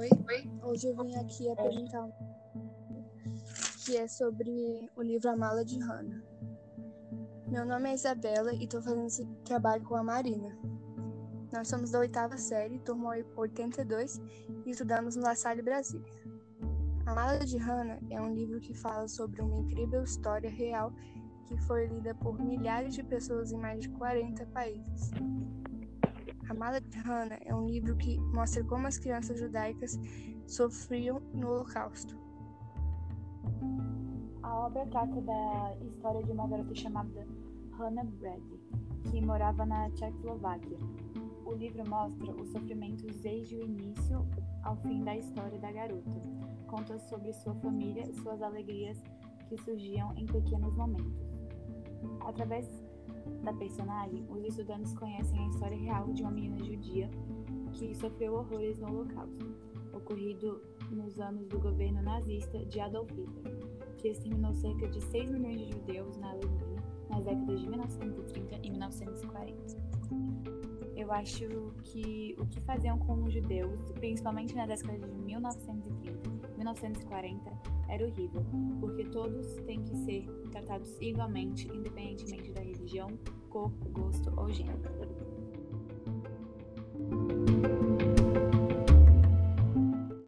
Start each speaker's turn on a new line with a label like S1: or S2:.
S1: Oi, hoje eu vim aqui apresentar um que é sobre o livro A Mala de Hannah. Meu nome é Isabela e estou fazendo esse trabalho com a Marina. Nós somos da oitava série, turma 82, e estudamos no La Salle Brasília. A Mala de Hannah é um livro que fala sobre uma incrível história real que foi lida por milhares de pessoas em mais de 40 países. A Mala de Hannah é um livro que mostra como as crianças judaicas sofriam no Holocausto.
S2: A obra trata da história de uma garota chamada Hannah Brady, que morava na Tchecoslováquia. O livro mostra os sofrimentos desde o início ao fim da história da garota. Conta sobre sua família suas alegrias que surgiam em pequenos momentos. Através da personagem, os estudantes conhecem a história real de uma menina judia que sofreu horrores no Holocausto, ocorrido nos anos do governo nazista de Adolf Hitler, que exterminou cerca de 6 milhões de judeus na Alemanha nas décadas de 1930 e 1940. Eu acho que o que faziam com os judeus, principalmente na década de 1930 1940 era horrível, porque todos têm que ser tratados igualmente, independentemente da religião, cor, gosto ou gênero.